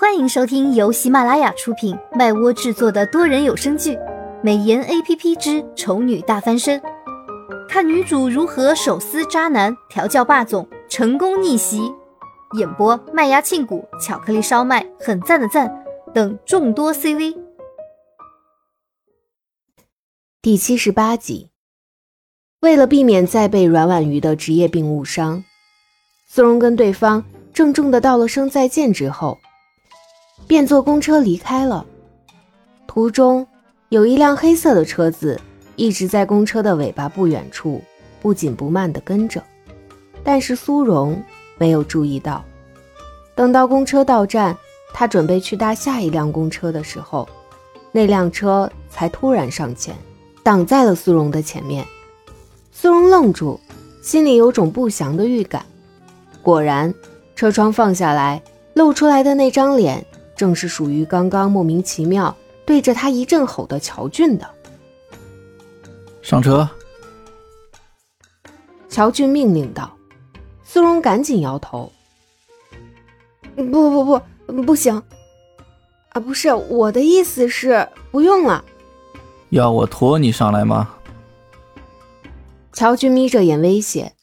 欢迎收听由喜马拉雅出品、麦窝制作的多人有声剧《美颜 A P P 之丑女大翻身》，看女主如何手撕渣男、调教霸总、成功逆袭。演播：麦芽庆谷、巧克力烧麦、很赞的赞等众多 C V。第七十八集，为了避免再被阮婉瑜的职业病误伤，苏荣跟对方郑重的道了声再见之后。便坐公车离开了。途中有一辆黑色的车子一直在公车的尾巴不远处不紧不慢地跟着，但是苏荣没有注意到。等到公车到站，他准备去搭下一辆公车的时候，那辆车才突然上前，挡在了苏荣的前面。苏荣愣住，心里有种不祥的预感。果然，车窗放下来，露出来的那张脸。正是属于刚刚莫名其妙对着他一阵吼的乔俊的。上车。乔俊命令道。苏荣赶紧摇头：“不不不，不行！啊，不是我的意思是不用了。要我驮你上来吗？”乔俊眯着眼威胁。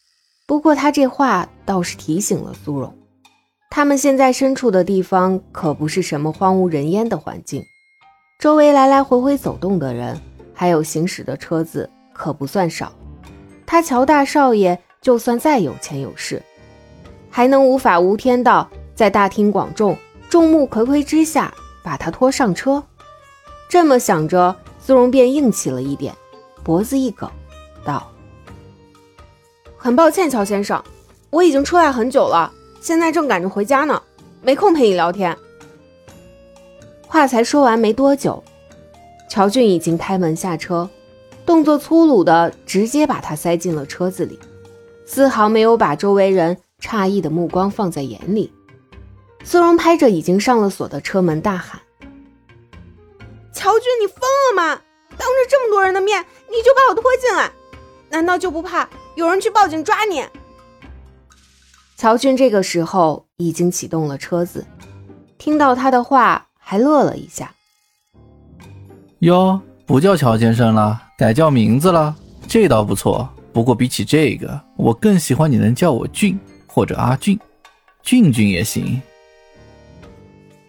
不过他这话倒是提醒了苏荣。他们现在身处的地方可不是什么荒无人烟的环境，周围来来回回走动的人，还有行驶的车子可不算少。他乔大少爷就算再有钱有势，还能无法无天到在大庭广众、众目睽睽之下把他拖上车？这么想着，苏荣便硬气了一点，脖子一梗，道：“很抱歉，乔先生，我已经出来很久了。”现在正赶着回家呢，没空陪你聊天。话才说完没多久，乔俊已经开门下车，动作粗鲁的直接把他塞进了车子里，丝毫没有把周围人诧异的目光放在眼里。苏荣拍着已经上了锁的车门大喊：“乔俊，你疯了吗？当着这么多人的面，你就把我拖进来，难道就不怕有人去报警抓你？”乔俊这个时候已经启动了车子，听到他的话还乐了一下。哟，不叫乔先生了，改叫名字了，这倒不错。不过比起这个，我更喜欢你能叫我俊或者阿俊，俊俊也行。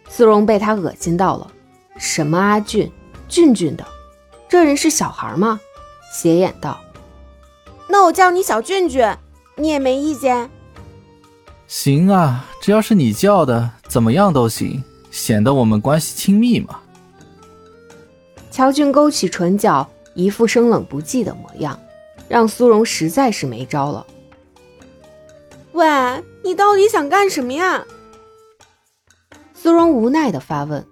苏荣被他恶心到了，什么阿俊、俊俊的，这人是小孩吗？斜眼道：“那我叫你小俊俊，你也没意见？”行啊，只要是你叫的，怎么样都行，显得我们关系亲密嘛。乔俊勾起唇角，一副生冷不忌的模样，让苏荣实在是没招了。喂，你到底想干什么呀？苏荣无奈的发问。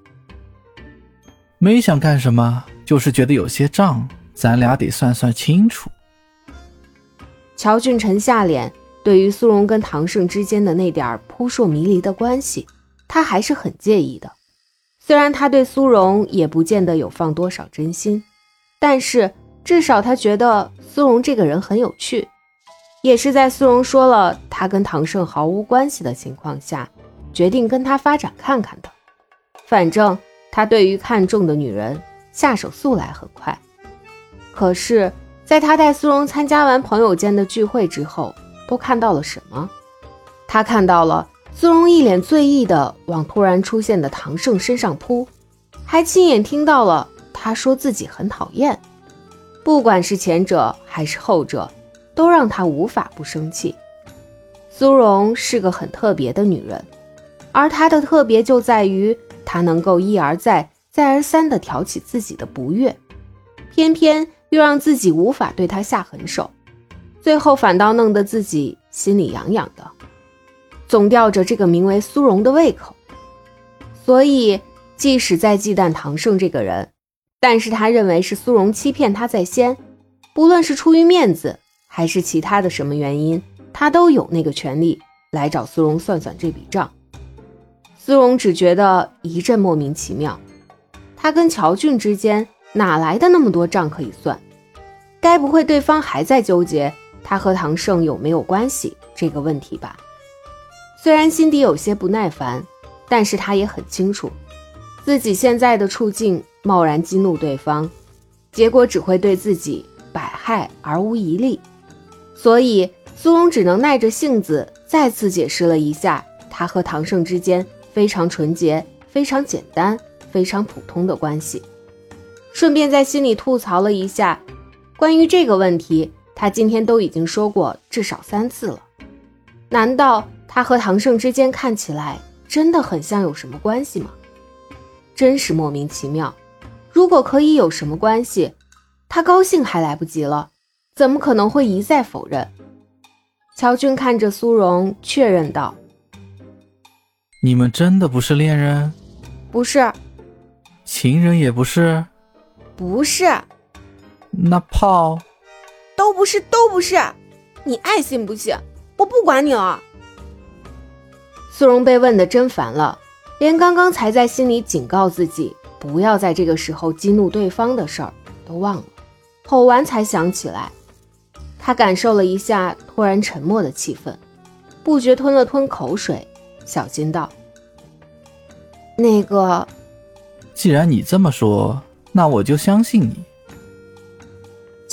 没想干什么，就是觉得有些账，咱俩得算算清楚。乔俊沉下脸。对于苏荣跟唐胜之间的那点扑朔迷离的关系，他还是很介意的。虽然他对苏荣也不见得有放多少真心，但是至少他觉得苏荣这个人很有趣。也是在苏荣说了他跟唐胜毫无关系的情况下，决定跟他发展看看的。反正他对于看中的女人下手速来很快。可是，在他带苏荣参加完朋友间的聚会之后，都看到了什么？他看到了苏荣一脸醉意的往突然出现的唐胜身上扑，还亲眼听到了他说自己很讨厌。不管是前者还是后者，都让他无法不生气。苏荣是个很特别的女人，而她的特别就在于她能够一而再、再而三地挑起自己的不悦，偏偏又让自己无法对她下狠手。最后反倒弄得自己心里痒痒的，总吊着这个名为苏荣的胃口。所以，即使在忌惮唐胜这个人，但是他认为是苏荣欺骗他在先，不论是出于面子还是其他的什么原因，他都有那个权利来找苏荣算算这笔账。苏荣只觉得一阵莫名其妙，他跟乔俊之间哪来的那么多账可以算？该不会对方还在纠结？他和唐胜有没有关系这个问题吧？虽然心底有些不耐烦，但是他也很清楚，自己现在的处境，贸然激怒对方，结果只会对自己百害而无一利。所以苏荣只能耐着性子再次解释了一下他和唐胜之间非常纯洁、非常简单、非常普通的关系，顺便在心里吐槽了一下关于这个问题，他今天都已经说过至少三次了。难道他和唐胜之间看起来？真的很像有什么关系吗？真是莫名其妙。如果可以有什么关系，他高兴还来不及了，怎么可能会一再否认？乔俊看着苏荣，确认道：“你们真的不是恋人？不是，情人也不是，不是，那炮都不是，都不是。你爱信不信？我不管你了。”苏荣被问的真烦了，连刚刚才在心里警告自己不要在这个时候激怒对方的事儿都忘了，吼完才想起来。他感受了一下突然沉默的气氛，不觉吞了吞口水，小心道：“那个，既然你这么说，那我就相信你。”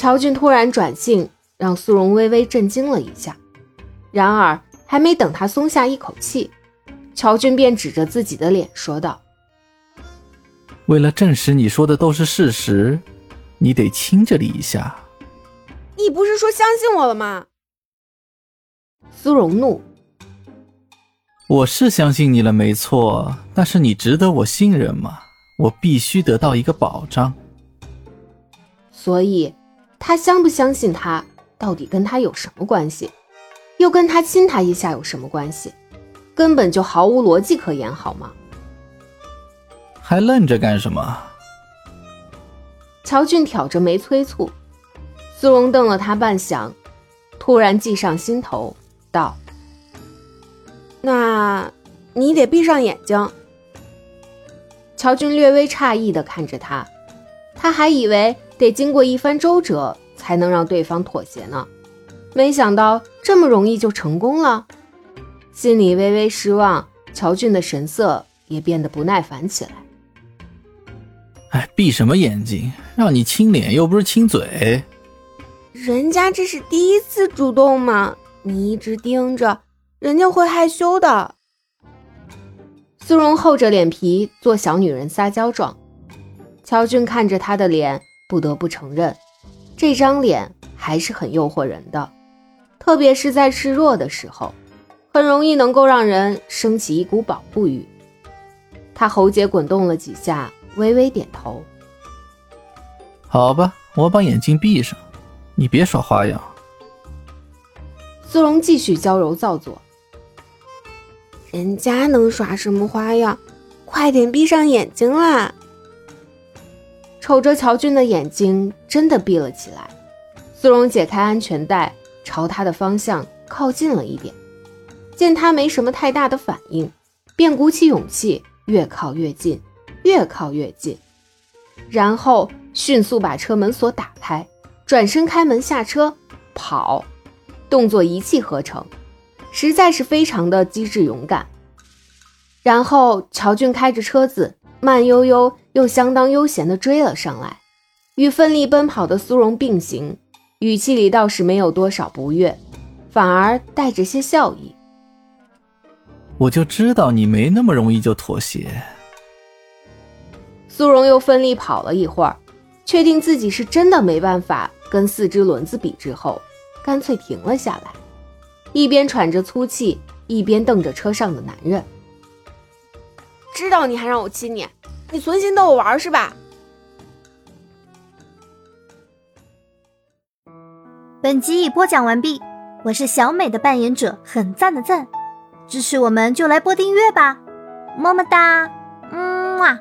乔俊突然转性，让苏荣微微震惊了一下，然而。还没等他松下一口气，乔俊便指着自己的脸说道：“为了证实你说的都是事实，你得亲这里一下。”你不是说相信我了吗？苏荣怒：“我是相信你了，没错，但是你值得我信任吗？我必须得到一个保障。”所以，他相不相信他，到底跟他有什么关系？又跟他亲他一下有什么关系？根本就毫无逻辑可言，好吗？还愣着干什么？乔俊挑着眉催促。苏荣瞪了他半晌，突然计上心头，道：“那你得闭上眼睛。”乔俊略微诧异的看着他，他还以为得经过一番周折才能让对方妥协呢。没想到这么容易就成功了，心里微微失望。乔俊的神色也变得不耐烦起来。哎，闭什么眼睛？让你亲脸又不是亲嘴。人家这是第一次主动嘛，你一直盯着，人家会害羞的。苏荣厚着脸皮做小女人撒娇状，乔俊看着她的脸，不得不承认，这张脸还是很诱惑人的。特别是在示弱的时候，很容易能够让人升起一股保护欲。他喉结滚动了几下，微微点头。好吧，我把眼睛闭上，你别耍花样。苏荣继续娇柔造作。人家能耍什么花样？快点闭上眼睛啦！瞅着乔俊的眼睛，真的闭了起来。苏荣解开安全带。朝他的方向靠近了一点，见他没什么太大的反应，便鼓起勇气越靠越近，越靠越近，然后迅速把车门锁打开，转身开门下车跑，动作一气呵成，实在是非常的机智勇敢。然后乔俊开着车子慢悠悠又相当悠闲地追了上来，与奋力奔跑的苏荣并行。语气里倒是没有多少不悦，反而带着些笑意。我就知道你没那么容易就妥协。苏荣又奋力跑了一会儿，确定自己是真的没办法跟四只轮子比之后，干脆停了下来，一边喘着粗气，一边瞪着车上的男人。知道你还让我亲你，你存心逗我玩是吧？本集已播讲完毕，我是小美的扮演者，很赞的赞，支持我们就来播订阅吧，么么哒，嗯啊。